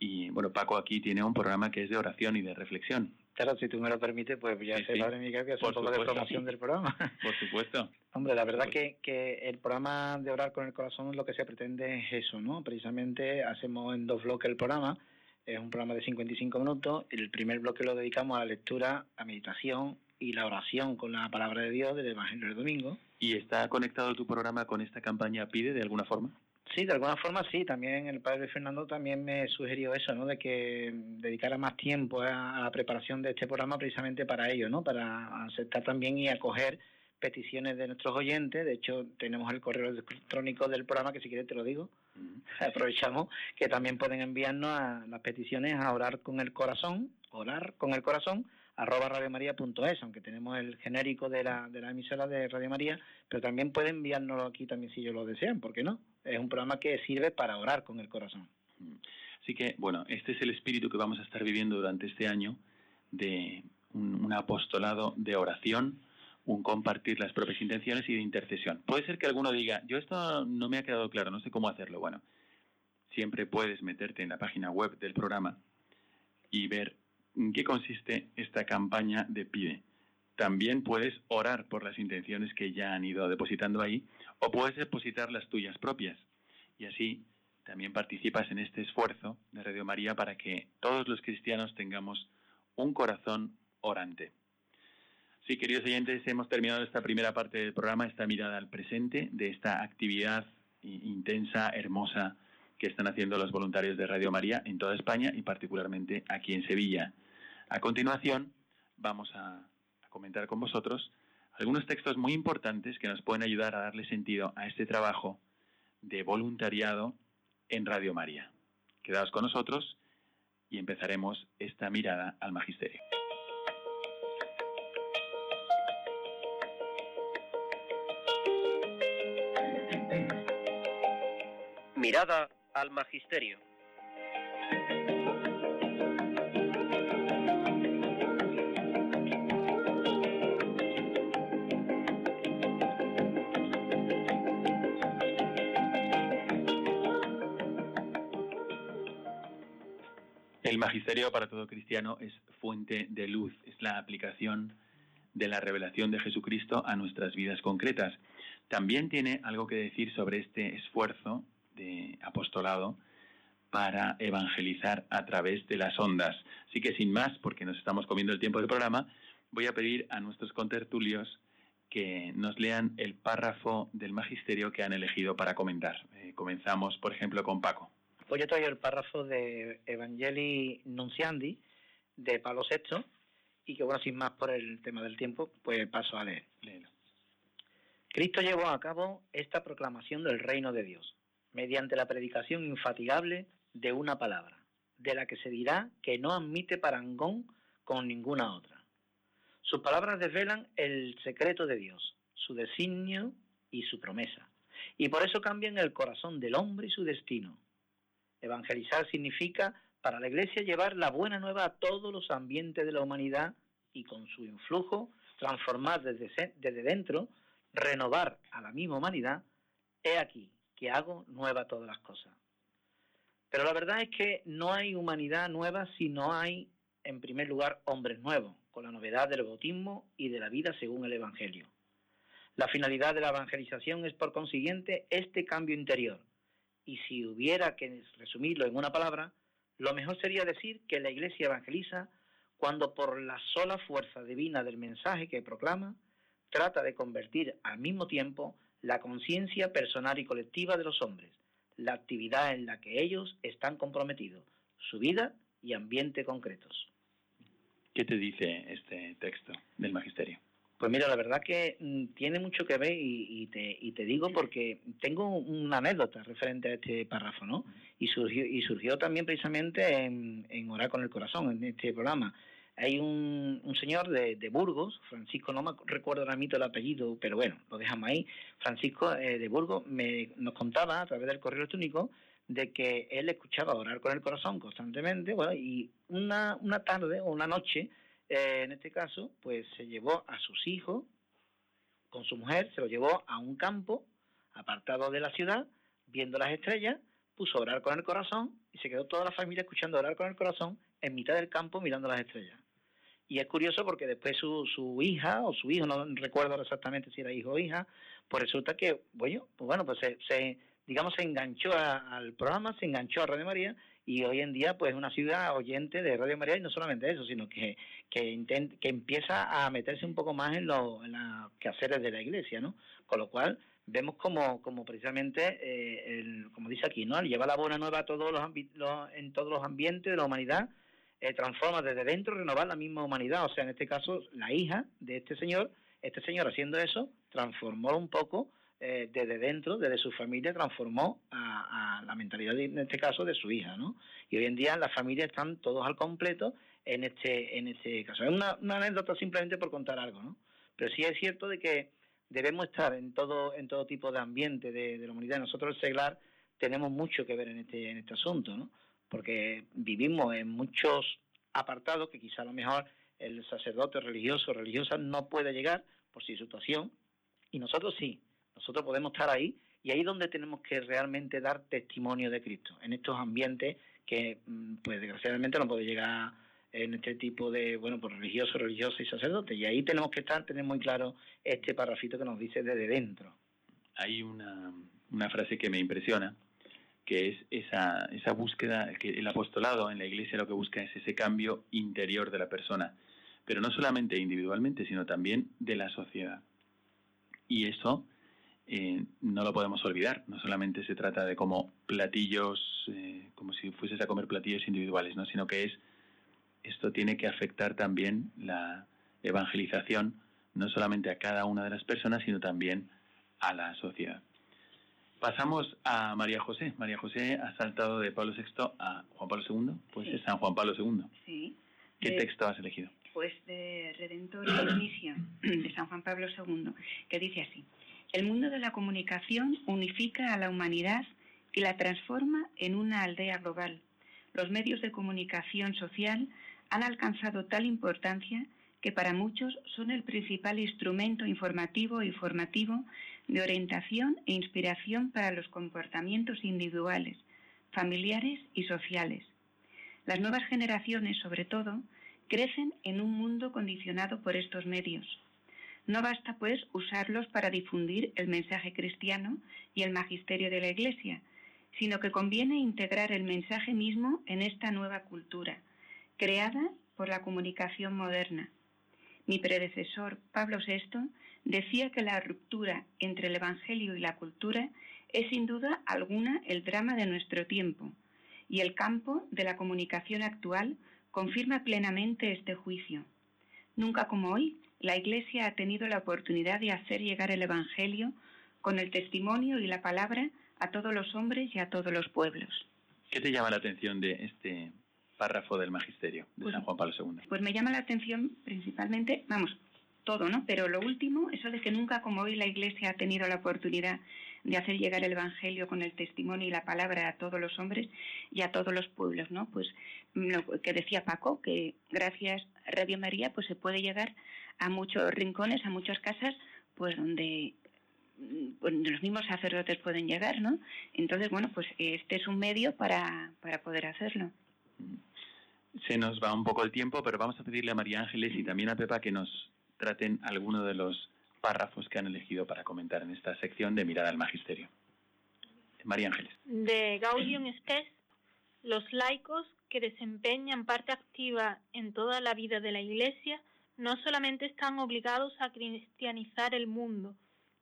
Y bueno, Paco aquí tiene un programa que es de oración y de reflexión. Claro, si tú me lo permites, pues ya sé, padre Miguel, que es un poco de promoción del programa. Por supuesto. Hombre, la verdad que, que el programa de Orar con el Corazón lo que se pretende es eso, ¿no? Precisamente hacemos en dos bloques el programa. Es un programa de 55 minutos. El primer bloque lo dedicamos a la lectura, a meditación y la oración con la palabra de Dios del Evangelio del Domingo. ¿Y está conectado tu programa con esta campaña PIDE de alguna forma? Sí, de alguna forma sí. También el padre Fernando también me sugirió eso, ¿no? De que dedicara más tiempo a, la preparación de este programa precisamente para ello, ¿no? Para aceptar también y acoger peticiones de nuestros oyentes. De hecho, tenemos el correo electrónico del programa, que si quieres te lo digo. Aprovechamos que también pueden enviarnos a las peticiones a orar con el corazón, orar con el corazón, arroba radiomaria.es, aunque tenemos el genérico de la, de la emisora de Radio María, pero también pueden enviárnoslo aquí también si ellos lo desean, ¿por qué no? Es un programa que sirve para orar con el corazón. Así que, bueno, este es el espíritu que vamos a estar viviendo durante este año de un, apostolado de oración, un compartir las propias intenciones y de intercesión. Puede ser que alguno diga, yo esto no me ha quedado claro, no sé cómo hacerlo. Bueno, siempre puedes meterte en la página web del programa y ver ¿En qué consiste esta campaña de PIDE? También puedes orar por las intenciones que ya han ido depositando ahí o puedes depositar las tuyas propias. Y así también participas en este esfuerzo de Radio María para que todos los cristianos tengamos un corazón orante. Sí, queridos oyentes, hemos terminado esta primera parte del programa, esta mirada al presente de esta actividad intensa, hermosa, que están haciendo los voluntarios de Radio María en toda España y particularmente aquí en Sevilla. A continuación, vamos a, comentar con vosotros algunos textos muy importantes que nos pueden ayudar a darle sentido a este trabajo de voluntariado en Radio María. Quedaos con nosotros y empezaremos esta mirada al magisterio. Mirada al magisterio. El magisterio para todo cristiano es fuente de luz, es la aplicación de la revelación de Jesucristo a nuestras vidas concretas. También tiene algo que decir sobre este esfuerzo de apostolado para evangelizar a través de las ondas. Así que sin más, porque nos estamos comiendo el tiempo del programa, voy a pedir a nuestros contertulios que nos lean el párrafo del magisterio que han elegido para comentar. Eh, comenzamos, por ejemplo, con Paco. Pues yo traigo el párrafo de Evangelii Nunciandi de Pablo VI y que bueno, sin más por el tema del tiempo, pues paso a leer. Cristo llevó a cabo esta proclamación del reino de Dios mediante la predicación infatigable de una palabra, de la que se dirá que no admite parangón con ninguna otra. Sus palabras desvelan el secreto de Dios, su designio y su promesa, y por eso cambian el corazón del hombre y su destino Evangelizar significa para la Iglesia llevar la buena nueva a todos los ambientes de la humanidad y con su influjo transformar desde, desde dentro, renovar a la misma humanidad. He aquí que hago nueva todas las cosas. Pero la verdad es que no hay humanidad nueva si no hay, en primer lugar, hombres nuevos, con la novedad del bautismo y de la vida según el Evangelio. La finalidad de la evangelización es, por consiguiente, este cambio interior, y si hubiera que resumirlo en una palabra, Lo mejor sería decir que la Iglesia evangeliza cuando por la sola fuerza divina del mensaje que proclama, trata de convertir al mismo tiempo la conciencia personal y colectiva de los hombres, la actividad en la que ellos están comprometidos, su vida y ambiente concretos. ¿Qué te dice este texto del Magisterio? Pues mira, la verdad que mm, tiene mucho que ver y, te, y te digo porque tengo una anécdota referente a este párrafo, ¿no? Y surgió, y surgió también precisamente en, en Orar con el Corazón, en este programa. Hay un, un señor de, de, Burgos, Francisco, no me recuerdo el apellido, pero bueno, lo dejamos ahí. Francisco eh, de Burgos me, nos contaba a través del correo electrónico de que él escuchaba orar con el corazón constantemente, bueno, y una, una tarde o una noche eh, en este caso, pues se llevó a sus hijos con su mujer, se lo llevó a un campo apartado de la ciudad, viendo las estrellas, puso orar con el corazón y se quedó toda la familia escuchando orar con el corazón en mitad del campo mirando las estrellas. Y es curioso porque después su, su hija o su hijo, no recuerdo exactamente si era hijo o hija, pues resulta que, bueno, pues bueno, pues se, digamos, se enganchó al programa, se enganchó a Radio María y hoy en día pues es una ciudad oyente de Radio María y no solamente eso, sino que que, que empieza a meterse un poco más en, los en las quehaceres de la iglesia, ¿no? Con lo cual vemos como, como precisamente, eh, el, como dice aquí, ¿no? Lleva la buena nueva a todos los, en todos los ambientes de la humanidad, eh, transforma desde dentro, renovar la misma humanidad, o sea, en este caso, la hija de este señor, este señor haciendo eso, transformó un poco eh, desde dentro, desde su familia, transformó a, la mentalidad, en este caso, de su hija, ¿no? Y hoy en día las familias están todos al completo en este, en este caso. Es una, anécdota simplemente por contar algo, ¿no? Pero sí es cierto de que debemos estar en todo, en todo tipo de ambiente de, la humanidad. Nosotros, el seglar, tenemos mucho que ver en este, en este asunto, ¿no? Porque vivimos en muchos apartados que quizá a lo mejor el sacerdote religioso o religiosa no puede llegar por su situación, y nosotros sí. Nosotros podemos estar ahí y ahí es donde tenemos que realmente dar testimonio de Cristo, en estos ambientes que, mm, pues desgraciadamente no puede llegar en este tipo de, bueno, pues religioso, religioso y sacerdote. Y ahí tenemos que estar, tener muy claro este parrafito que nos dice desde dentro. Hay una, una frase que me impresiona, que es esa, esa búsqueda, que el apostolado en la iglesia lo que busca es ese cambio interior de la persona, pero no solamente individualmente, sino también de la sociedad. Y eso eh, no lo podemos olvidar. No solamente se trata de como platillos, eh, como si fueses a comer platillos individuales, ¿no? sino que es esto tiene que afectar también la evangelización, no solamente a cada una de las personas, sino también a la sociedad. Pasamos a María José. María José ha saltado de Pablo VI a Juan Pablo II, pues es San Juan Pablo II. Sí. ¿Qué texto has elegido? Pues de Redentor y de San Juan Pablo II, que dice así. El mundo de la comunicación unifica a la humanidad y la transforma en una aldea global. Los medios de comunicación social han alcanzado tal importancia que para muchos son el principal instrumento informativo y formativo de orientación e inspiración para los comportamientos individuales, familiares y sociales. Las nuevas generaciones, sobre todo, crecen en un mundo condicionado por estos medios. No basta, pues, usarlos para difundir el mensaje cristiano y el magisterio de la Iglesia, sino que conviene integrar el mensaje mismo en esta nueva cultura, creada por la comunicación moderna. Mi predecesor, Pablo VI, decía que la ruptura entre el Evangelio y la cultura es sin duda alguna el drama de nuestro tiempo, y el campo de la comunicación actual confirma plenamente este juicio. Nunca como hoy, la Iglesia ha tenido la oportunidad de hacer llegar el Evangelio con el testimonio y la palabra a todos los hombres y a todos los pueblos. ¿Qué te llama la atención de este párrafo del Magisterio de pues San Juan Pablo II? Pues me llama la atención principalmente, vamos, todo, ¿no? Pero lo último, eso de que nunca como hoy la Iglesia ha tenido la oportunidad de hacer llegar el Evangelio con el testimonio y la palabra a todos los hombres y a todos los pueblos, ¿no? Pues lo que decía Paco, que gracias a Radio María pues se puede llegar a muchos rincones, a muchas casas, pues donde pues, los mismos sacerdotes pueden llegar, ¿no? Entonces, bueno, pues este es un medio para, para poder hacerlo. Se nos va un poco el tiempo, pero vamos a pedirle a María Ángeles y también a Pepa que nos traten alguno de los párrafos que han elegido para comentar en esta sección de Mirada al Magisterio. María Ángeles. De Gaudium Spes, los laicos que desempeñan parte activa en toda la vida de la Iglesia no solamente están obligados a cristianizar el mundo,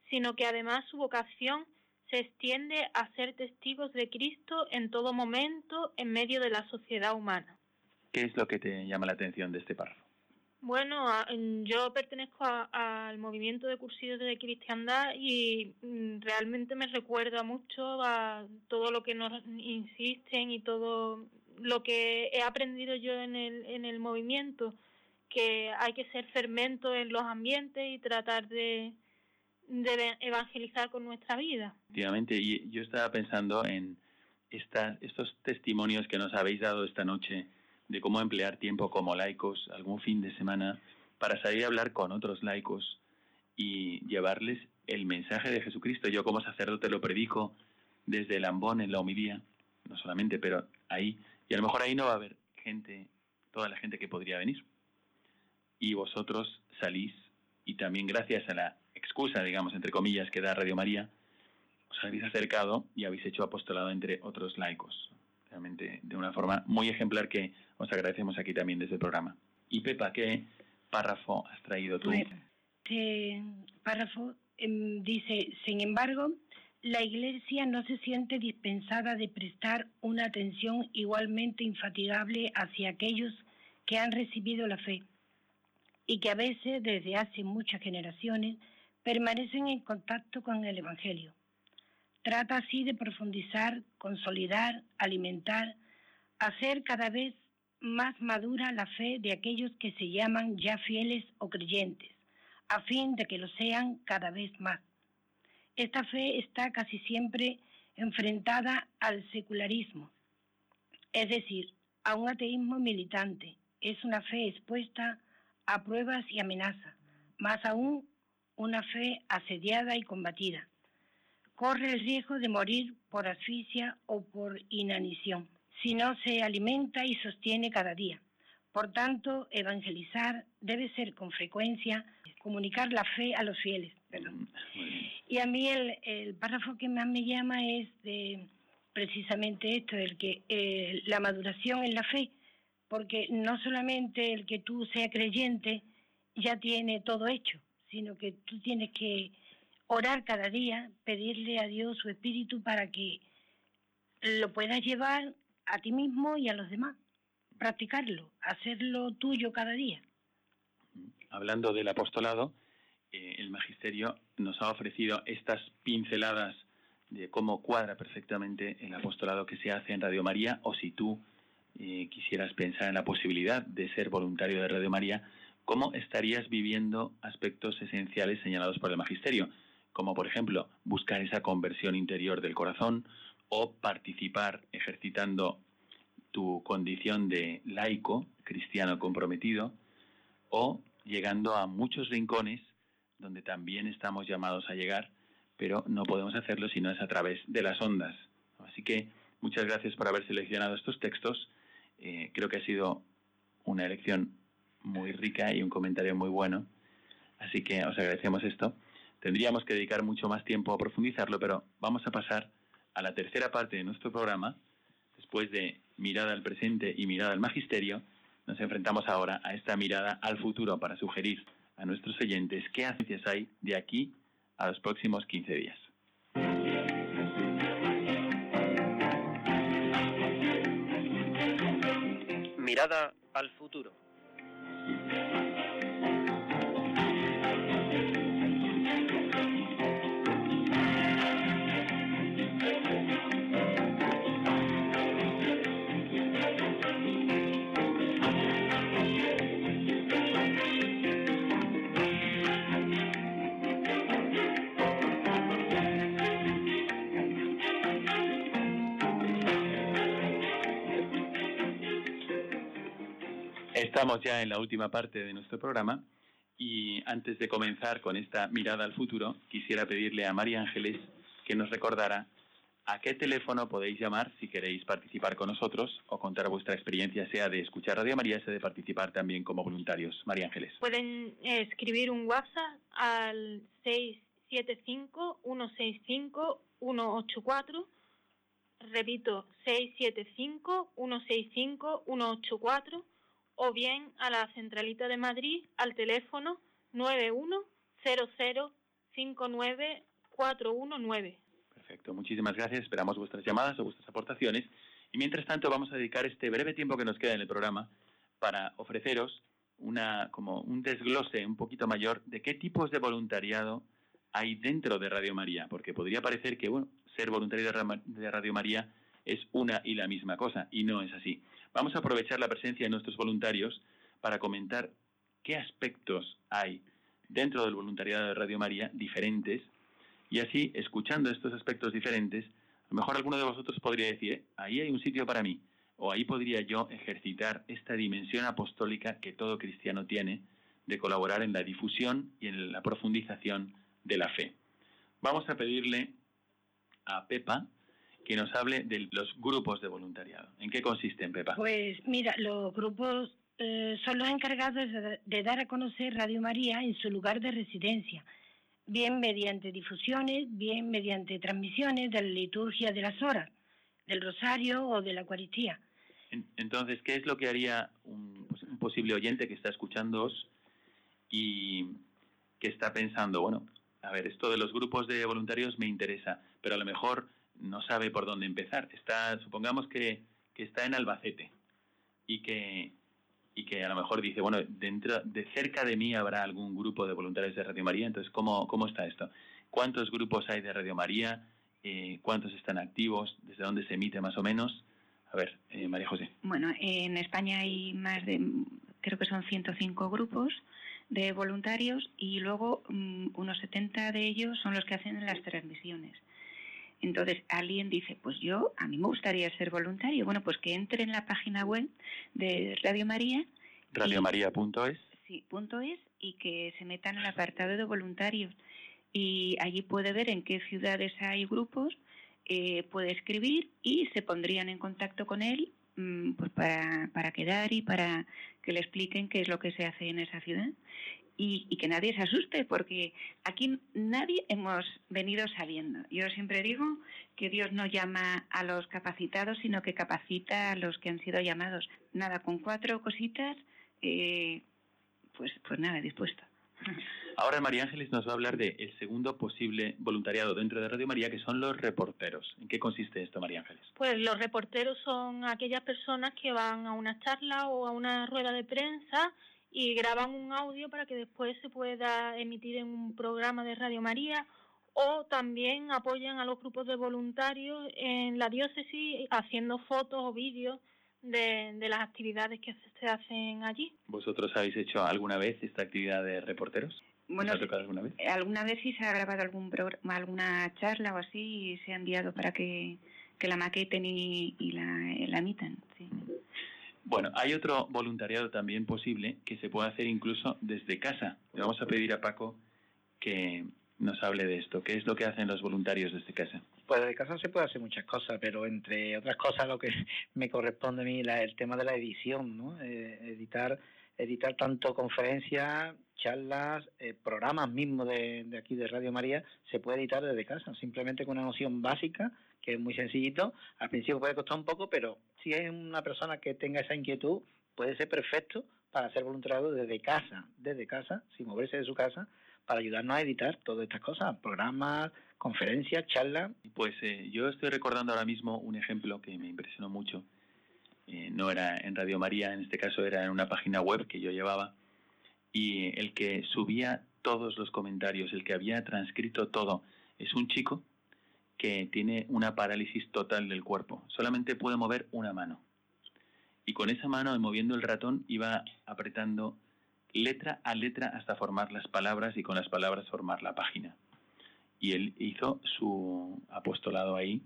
sino que además su vocación se extiende a ser testigos de Cristo en todo momento en medio de la sociedad humana. ¿Qué es lo que te llama la atención de este párrafo? Bueno, yo pertenezco al movimiento de cursillos de cristiandad y mm, realmente me recuerda mucho a todo lo que nos insisten y todo lo que he aprendido yo en el, en el movimiento, que hay que ser fermento en los ambientes y tratar de, evangelizar con nuestra vida. Efectivamente, y yo estaba pensando en esta, estos testimonios que nos habéis dado esta noche de cómo emplear tiempo como laicos algún fin de semana para salir a hablar con otros laicos y llevarles el mensaje de Jesucristo. Yo como sacerdote lo predico desde el ambón en la homilía, no solamente, pero ahí, y a lo mejor ahí no va a haber gente, toda la gente que podría venir. Y vosotros salís y también gracias a la excusa, digamos, entre comillas, que da Radio María, os habéis acercado y habéis hecho apostolado entre otros laicos. De una forma muy ejemplar que os agradecemos aquí también desde el programa. Y Pepa, ¿qué párrafo has traído tú? este párrafo em, dice, sin embargo, la Iglesia no se siente dispensada de prestar una atención igualmente infatigable hacia aquellos que han recibido la fe y que a veces desde hace muchas generaciones permanecen en contacto con el Evangelio. Trata así de profundizar, consolidar, alimentar, hacer cada vez más madura la fe de aquellos que se llaman ya fieles o creyentes, a fin de que lo sean cada vez más. Esta fe está casi siempre enfrentada al secularismo, es decir, a un ateísmo militante. Es una fe expuesta a pruebas y amenazas, más aún una fe asediada y combatida. Corre el riesgo de morir por asfixia o por inanición si no se alimenta y sostiene cada día. Por tanto, evangelizar debe ser con frecuencia comunicar la fe a los fieles. Mm, y a mí el, párrafo que más me llama es de precisamente esto, el que eh, la maduración en la fe, porque no solamente el que tú seas creyente ya tiene todo hecho, sino que tú tienes que orar cada día, pedirle a Dios su espíritu para que lo puedas llevar a ti mismo y a los demás. Practicarlo, hacerlo tuyo cada día. Hablando del apostolado, eh, el magisterio nos ha ofrecido estas pinceladas de cómo cuadra perfectamente el apostolado que se hace en Radio María o si tú eh, quisieras pensar en la posibilidad de ser voluntario de Radio María, ¿cómo estarías viviendo aspectos esenciales señalados por el magisterio? Como por ejemplo buscar esa conversión interior del corazón, o participar ejercitando tu condición de laico, cristiano comprometido, o llegando a muchos rincones donde también estamos llamados a llegar, pero no podemos hacerlo si no es a través de las ondas. Así que muchas gracias por haber seleccionado estos textos. Eh, creo que ha sido una elección muy rica y un comentario muy bueno. Así que os agradecemos esto. Tendríamos que dedicar mucho más tiempo a profundizarlo, pero vamos a pasar a la tercera parte de nuestro programa, después de mirada al presente y mirada al magisterio, nos enfrentamos ahora a esta mirada al futuro para sugerir a nuestros oyentes qué acciones hay de aquí a los próximos 15 días. Mirada al futuro. Estamos ya en la última parte de nuestro programa y antes de comenzar con esta mirada al futuro, quisiera pedirle a María Ángeles que nos recordara a qué teléfono podéis llamar si queréis participar con nosotros o contar vuestra experiencia, sea de escuchar Radio María, sea de participar también como voluntarios. María Ángeles. Pueden escribir un WhatsApp al 675-165-184 repito, 675-165-184 o bien a la centralita de Madrid al teléfono 910059419. Perfecto, muchísimas gracias. Esperamos vuestras llamadas o vuestras aportaciones. Y mientras tanto vamos a dedicar este breve tiempo que nos queda en el programa para ofreceros una como un desglose un poquito mayor de qué tipos de voluntariado hay dentro de Radio María, porque podría parecer que bueno, ser voluntario de Radio María es una y la misma cosa, y no es así. Vamos a aprovechar la presencia de nuestros voluntarios para comentar qué aspectos hay dentro del voluntariado de Radio María diferentes, y así, escuchando estos aspectos diferentes, a lo mejor alguno de vosotros podría decir, ahí hay un sitio para mí, o ahí podría yo ejercitar esta dimensión apostólica que todo cristiano tiene de colaborar en la difusión y en la profundización de la fe. Vamos a pedirle a Pepa que nos hable de los grupos de voluntariado. ¿En qué consisten, Pepa? Pues mira, los grupos eh, son los encargados de, dar a conocer Radio María en su lugar de residencia, bien mediante difusiones, bien mediante transmisiones de la liturgia de las horas, del rosario o de la Eucaristía. Entonces, ¿qué es lo que haría un, pues, un posible oyente que está escuchándoos y que está pensando, bueno, a ver, esto de los grupos de voluntarios me interesa, pero a lo mejor no sabe por dónde empezar. Está, supongamos que, que está en Albacete y que, y que a lo mejor dice, bueno, dentro de cerca de mí habrá algún grupo de voluntarios de Radio María, entonces, ¿cómo, cómo está esto? ¿Cuántos grupos hay de Radio María? Eh, ¿Cuántos están activos? ¿Desde dónde se emite más o menos? A ver, eh, María José. Bueno, en España hay más de, creo que son 105 grupos de voluntarios y luego mm, unos 70 de ellos son los que hacen las transmisiones. Entonces alguien dice, pues yo, a mí me gustaría ser voluntario. Bueno, pues que entre en la página web de Radio María. Radiomaria.es. Sí, punto es, y que se meta en el apartado de voluntarios. Y allí puede ver en qué ciudades hay grupos, eh, puede escribir y se pondrían en contacto con él Mm, pues para, para quedar y para que le expliquen qué es lo que se hace en esa ciudad y, y, que nadie se asuste porque aquí nadie hemos venido sabiendo. Yo siempre digo que Dios no llama a los capacitados sino que capacita a los que han sido llamados. Nada, con cuatro cositas, eh, pues, pues nada, dispuesto. Ahora María Ángeles nos va a hablar del el segundo posible voluntariado dentro de Radio María, que son los reporteros. ¿En qué consiste esto, María Ángeles? Pues los reporteros son aquellas personas que van a una charla o a una rueda de prensa y graban un audio para que después se pueda emitir en un programa de Radio María o también apoyan a los grupos de voluntarios en la diócesis haciendo fotos o vídeos de, las actividades que se hacen allí. ¿Vosotros habéis hecho alguna vez esta actividad de reporteros? Bueno, alguna vez? alguna vez sí se ha grabado algún programa, alguna charla o así y se ha enviado para que, la maqueten y, la, la emitan. Sí. Bueno, hay otro voluntariado también posible que se puede hacer incluso desde casa. Le vamos a pedir a Paco que nos hable de esto. ¿Qué es lo que hacen los voluntarios desde casa? Pues desde casa se puede hacer muchas cosas, pero entre otras cosas lo que me corresponde a mí es el tema de la edición, ¿no? Eh, editar, editar tanto conferencias, charlas, eh, programas mismos de, aquí de Radio María, se puede editar desde casa, simplemente con una noción básica, que es muy sencillito. Al principio puede costar un poco, pero si hay una persona que tenga esa inquietud, puede ser perfecto para ser voluntariado desde casa, desde casa, sin moverse de su casa, para ayudarnos a editar todas estas cosas, programas, conferencias, charlas. Pues eh, yo estoy recordando ahora mismo un ejemplo que me impresionó mucho. Eh, no era en Radio María, en este caso era en una página web que yo llevaba, y el que subía todos los comentarios, el que había transcrito todo, es un chico que tiene una parálisis total del cuerpo, solamente puede mover una mano. Y con esa mano, moviendo el ratón, iba apretando letra a letra hasta formar las palabras y con las palabras formar la página. Y él hizo su apostolado ahí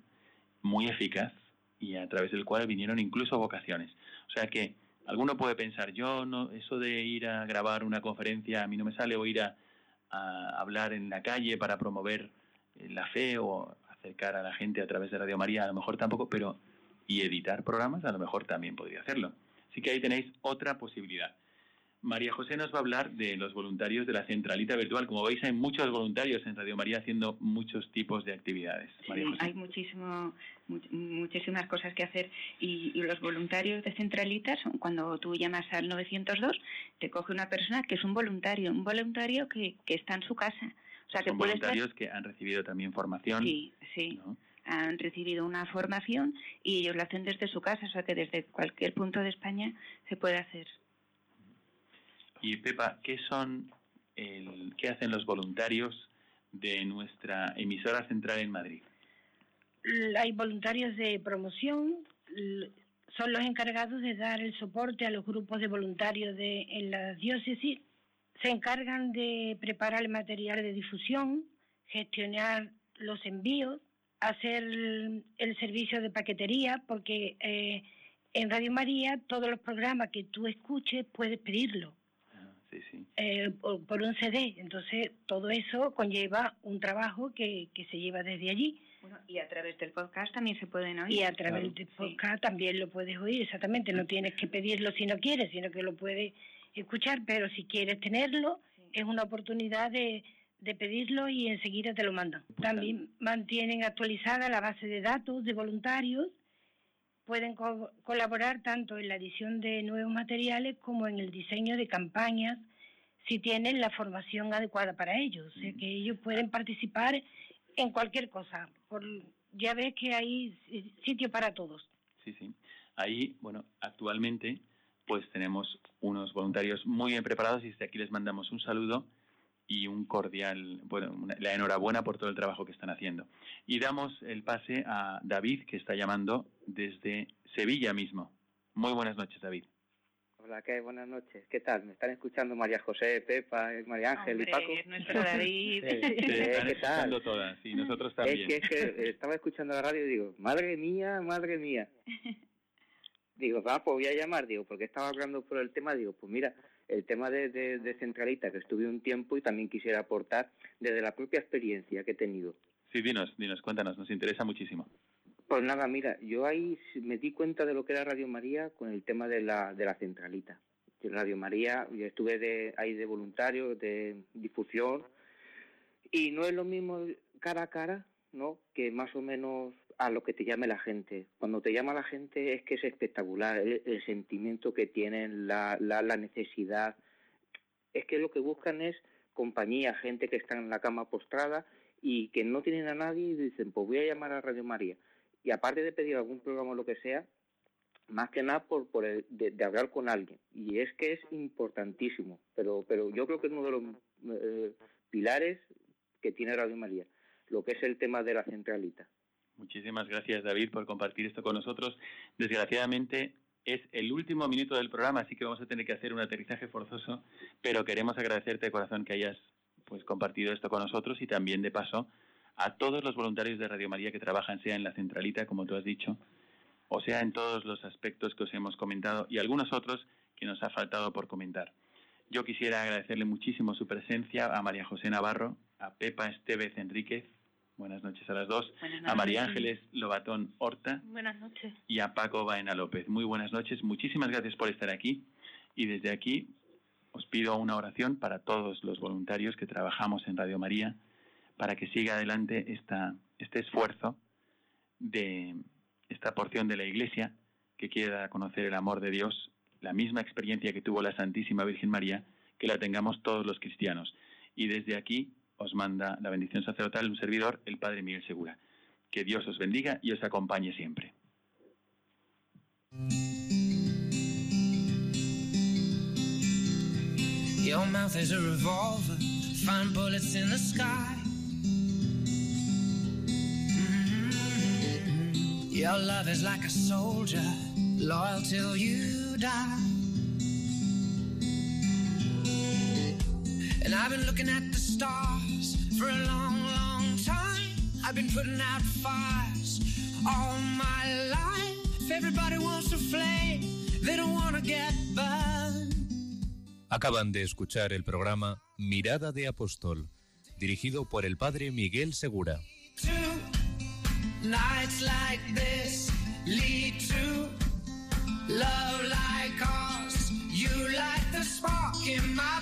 muy eficaz y a través del cual vinieron incluso vocaciones. O sea que alguno puede pensar, yo no, eso de ir a grabar una conferencia a mí no me sale o ir a, hablar en la calle para promover eh, la fe o acercar a la gente a través de Radio María, a lo mejor tampoco, pero y editar programas a lo mejor también podría hacerlo. Así que ahí tenéis otra posibilidad. María José nos va a hablar de los voluntarios de la centralita virtual. Como veis, hay muchos voluntarios en Radio María haciendo muchos tipos de actividades. hay muchísimo, muchísimas cosas que hacer y, los voluntarios de centralita son cuando tú llamas al 902, te coge una persona que es un voluntario, un voluntario que, que está en su casa. O sea, que son voluntarios que han recibido también formación. Sí, sí. Han recibido una formación y ellos lo hacen desde su casa, o sea que desde cualquier punto de España se puede hacer. Y Pepa, ¿qué son, el, qué hacen los voluntarios de nuestra emisora central en Madrid? Hay voluntarios de promoción, son los encargados de dar el soporte a los grupos de voluntarios de, en la diócesis, se encargan de preparar el material de difusión, gestionar los envíos, hacer el, servicio de paquetería, porque eh, en Radio María todos los programas que tú escuches puedes pedirlo. Eh, por, un CD. Entonces, todo eso conlleva un trabajo que, que se lleva desde allí. Bueno, y a través del podcast también se pueden oír. Y a través del podcast también lo puedes oír, exactamente. No tienes que pedirlo si no quieres, sino que lo puedes escuchar, pero si quieres tenerlo, es una oportunidad de, de pedirlo y enseguida te lo mandan. También mantienen actualizada la base de datos de voluntarios pueden colaborar tanto en la edición de nuevos materiales como en el diseño de campañas si tienen la formación adecuada para ellos. O sea, que ellos pueden participar en cualquier cosa. Por, ya ves que hay sitio para todos. Sí, sí. Ahí, bueno, actualmente pues tenemos unos voluntarios muy bien preparados y desde aquí les mandamos un saludo y un cordial, bueno, la enhorabuena por todo el trabajo que están haciendo. Y damos el pase a David, que está llamando desde Sevilla mismo. Muy buenas noches, David. Hola, ¿qué? Buenas noches. ¿Qué tal? ¿Me están escuchando María José, Pepa, María Ángel y Paco? nuestro David. Sí, están escuchando todas, y nosotros también. Es que, estaba escuchando la radio y digo, madre mía, madre mía. Digo, va, pues voy a llamar, digo, porque estaba hablando por el tema, digo, pues mira, el tema de, de, Centralita, que estuve un tiempo y también quisiera aportar desde la propia experiencia que he tenido. Sí, dinos, dinos, cuéntanos, nos interesa muchísimo. Pues nada, mira, yo ahí me di cuenta de lo que era Radio María con el tema de la, de la Centralita. Radio María, yo estuve de, ahí de voluntario, de difusión, y no es lo mismo cara a cara, ¿no? Que más o menos a lo que te llame la gente. Cuando te llama la gente es que es espectacular el, sentimiento que tienen, la, la, necesidad. Es que lo que buscan es compañía, gente que está en la cama postrada y que no tienen a nadie y dicen, pues voy a llamar a Radio María. Y aparte de pedir algún programa o lo que sea, más que nada por, por el, de, hablar con alguien. Y es que es importantísimo, pero, pero yo creo que es uno de los eh, pilares que tiene Radio María, lo que es el tema de la centralita. Muchísimas gracias, David, por compartir esto con nosotros. Desgraciadamente es el último minuto del programa, así que vamos a tener que hacer un aterrizaje forzoso, pero queremos agradecerte de corazón que hayas pues compartido esto con nosotros y también de paso a todos los voluntarios de Radio María que trabajan, sea en la centralita, como tú has dicho, o sea en todos los aspectos que os hemos comentado y algunos otros que nos ha faltado por comentar. Yo quisiera agradecerle muchísimo su presencia a María José Navarro, a Pepa Estevez Enríquez, Buenas noches a las dos. A María Ángeles Lobatón Horta. Buenas noches. Y a Paco Baena López. Muy buenas noches. Muchísimas gracias por estar aquí. Y desde aquí os pido una oración para todos los voluntarios que trabajamos en Radio María para que siga adelante esta, este esfuerzo de esta porción de la Iglesia que quiera conocer el amor de Dios, la misma experiencia que tuvo la Santísima Virgen María, que la tengamos todos los cristianos. Y desde aquí os manda la bendición sacerdotal un servidor, el Padre Miguel Segura. Que Dios os bendiga y os acompañe siempre. Your mouth is a revolver, find bullets in the sky. Mm-hmm. Your love is like a soldier, loyal till you die. And I've been looking at the stars for a long, long time. I've been putting out fires all my life. Everybody wants a flame, they don't want to get burned. Acaban de escuchar el programa Mirada de Apóstol, dirigido por el padre Miguel Segura. Nights like this lead to love like ours. You light the spark in my